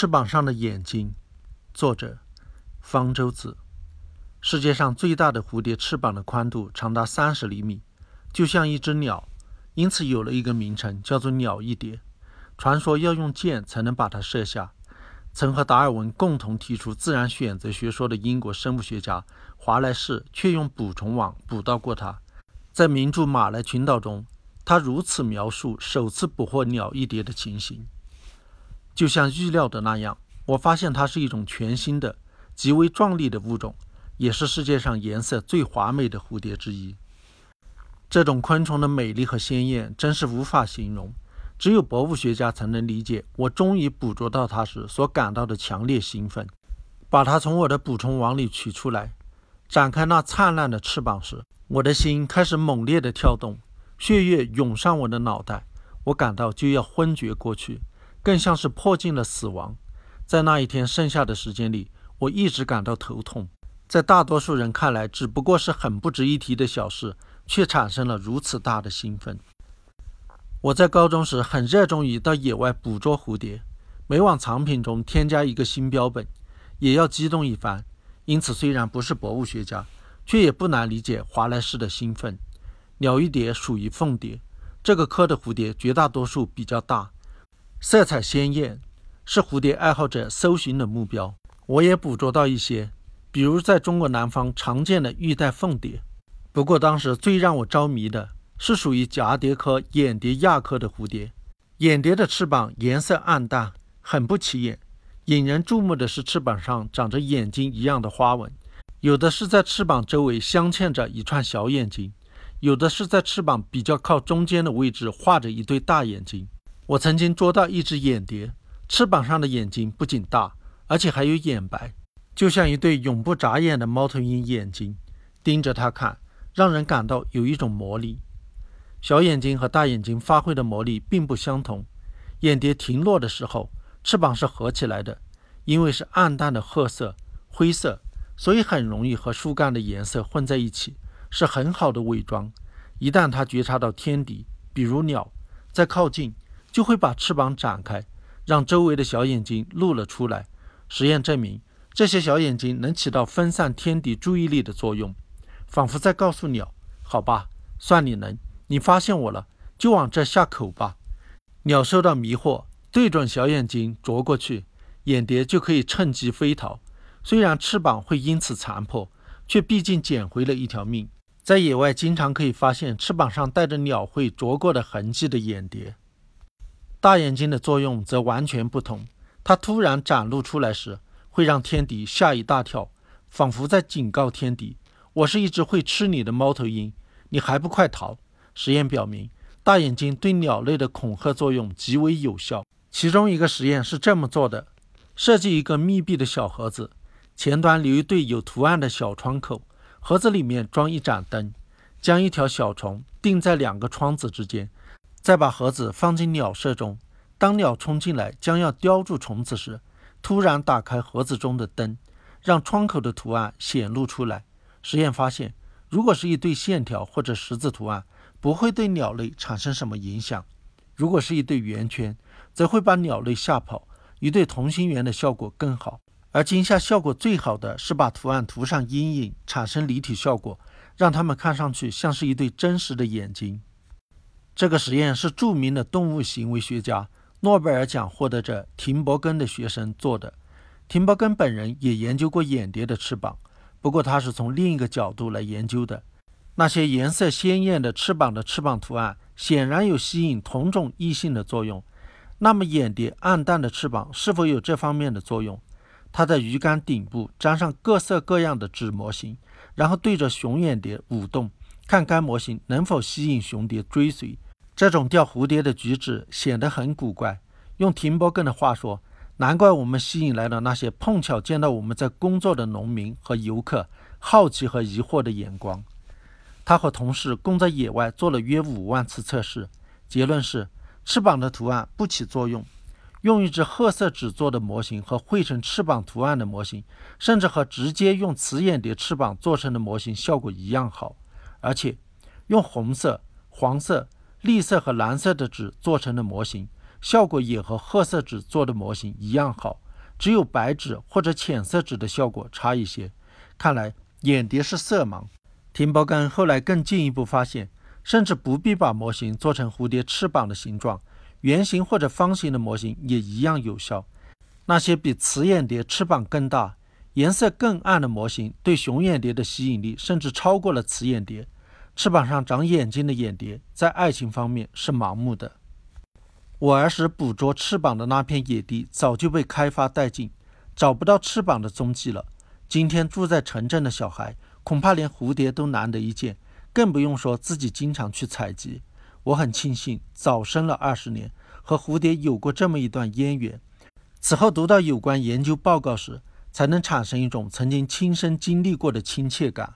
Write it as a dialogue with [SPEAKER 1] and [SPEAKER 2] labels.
[SPEAKER 1] 翅膀上的眼睛，作者方舟子。世界上最大的蝴蝶翅膀的宽度长达三十厘米，就像一只鸟，因此有了一个名称，叫做鸟翼蝶。传说要用箭才能把它射下。曾和达尔文共同提出自然选择学说的英国生物学家华莱士，却用捕虫网捕到过它。在名著《马来群岛》中，他如此描述首次捕获鸟翼蝶的情形。就像预料的那样，我发现它是一种全新的、极为壮丽的物种，也是世界上颜色最华美的蝴蝶之一。这种昆虫的美丽和鲜艳真是无法形容，只有博物学家才能理解我终于捕捉到它时所感到的强烈兴奋。把它从我的捕虫网里取出来，展开那灿烂的翅膀时，我的心开始猛烈地跳动，血液涌上我的脑袋，我感到就要昏厥过去。更像是迫近了死亡。在那一天剩下的时间里，我一直感到头痛。在大多数人看来，只不过是很不值一提的小事，却产生了如此大的兴奋。我在高中时很热衷于到野外捕捉蝴蝶，每往藏品中添加一个新标本，也要激动一番。因此，虽然不是博物学家，却也不难理解华莱士的兴奋。鸟翼蝶属于凤蝶，这个科的蝴蝶绝大多数比较大。色彩鲜艳，是蝴蝶爱好者搜寻的目标。我也捕捉到一些，比如在中国南方常见的玉带凤蝶。不过，当时最让我着迷的是属于蛱蝶科眼蝶亚科的蝴蝶。眼蝶的翅膀颜色暗淡，很不起眼。引人注目的是翅膀上长着眼睛一样的花纹，有的是在翅膀周围镶嵌着一串小眼睛，有的是在翅膀比较靠中间的位置画着一对大眼睛。我曾经捉到一只眼蝶，翅膀上的眼睛不仅大，而且还有眼白，就像一对永不眨眼的猫头鹰眼睛，盯着它看，让人感到有一种魔力。小眼睛和大眼睛发挥的魔力并不相同。眼蝶停落的时候，翅膀是合起来的，因为是暗淡的褐色、灰色，所以很容易和树干的颜色混在一起，是很好的伪装。一旦它觉察到天敌，比如鸟，在靠近。就会把翅膀展开，让周围的小眼睛露了出来。实验证明，这些小眼睛能起到分散天敌注意力的作用，仿佛在告诉鸟：“好吧，算你能，你发现我了，就往这下口吧。”鸟受到迷惑，对准小眼睛啄过去，眼蝶就可以趁机飞逃。虽然翅膀会因此残破，却毕竟捡回了一条命。在野外，经常可以发现翅膀上带着鸟喙啄过的痕迹的眼蝶。大眼睛的作用则完全不同，它突然展露出来时，会让天敌吓一大跳，仿佛在警告天敌：“我是一只会吃你的猫头鹰，你还不快逃！”实验表明，大眼睛对鸟类的恐吓作用极为有效。其中一个实验是这么做的：设计一个密闭的小盒子，前端留一对有图案的小窗口，盒子里面装一盏灯，将一条小虫钉在两个窗子之间。再把盒子放进鸟舍中，当鸟冲进来将要叼住虫子时，突然打开盒子中的灯，让窗口的图案显露出来。实验发现，如果是一对线条或者十字图案，不会对鸟类产生什么影响；如果是一对圆圈，则会把鸟类吓跑。一对同心圆的效果更好，而惊吓效果最好的是把图案涂上阴影，产生立体效果，让它们看上去像是一对真实的眼睛。这个实验是著名的动物行为学家、诺贝尔奖获得者廷伯根的学生做的。廷伯根本人也研究过眼蝶的翅膀，不过他是从另一个角度来研究的。那些颜色鲜艳的翅膀的翅膀图案显然有吸引同种异性的作用。那么，眼蝶暗淡的翅膀是否有这方面的作用？他在鱼竿顶部粘上各色各样的纸模型，然后对着雄眼蝶舞动，看该模型能否吸引雄蝶追随。这种钓蝴蝶的举止显得很古怪。用廷伯根的话说，难怪我们吸引来了那些碰巧见到我们在工作的农民和游客好奇和疑惑的眼光。他和同事共在野外做了约五万次测试，结论是翅膀的图案不起作用。用一只褐色纸做的模型和绘成翅膀图案的模型，甚至和直接用雌眼蝶翅膀做成的模型效果一样好。而且，用红色、黄色。绿色和蓝色的纸做成的模型，效果也和褐色纸做的模型一样好。只有白纸或者浅色纸的效果差一些。看来眼蝶是色盲。廷包干后来更进一步发现，甚至不必把模型做成蝴蝶翅膀的形状，圆形或者方形的模型也一样有效。那些比雌眼蝶翅膀更大、颜色更暗的模型，对雄眼蝶的吸引力甚至超过了雌眼蝶。翅膀上长眼睛的眼蝶，在爱情方面是盲目的。我儿时捕捉翅膀的那片野地，早就被开发殆尽，找不到翅膀的踪迹了。今天住在城镇的小孩，恐怕连蝴蝶都难得一见，更不用说自己经常去采集。我很庆幸早生了二十年，和蝴蝶有过这么一段渊源。此后读到有关研究报告时，才能产生一种曾经亲身经历过的亲切感。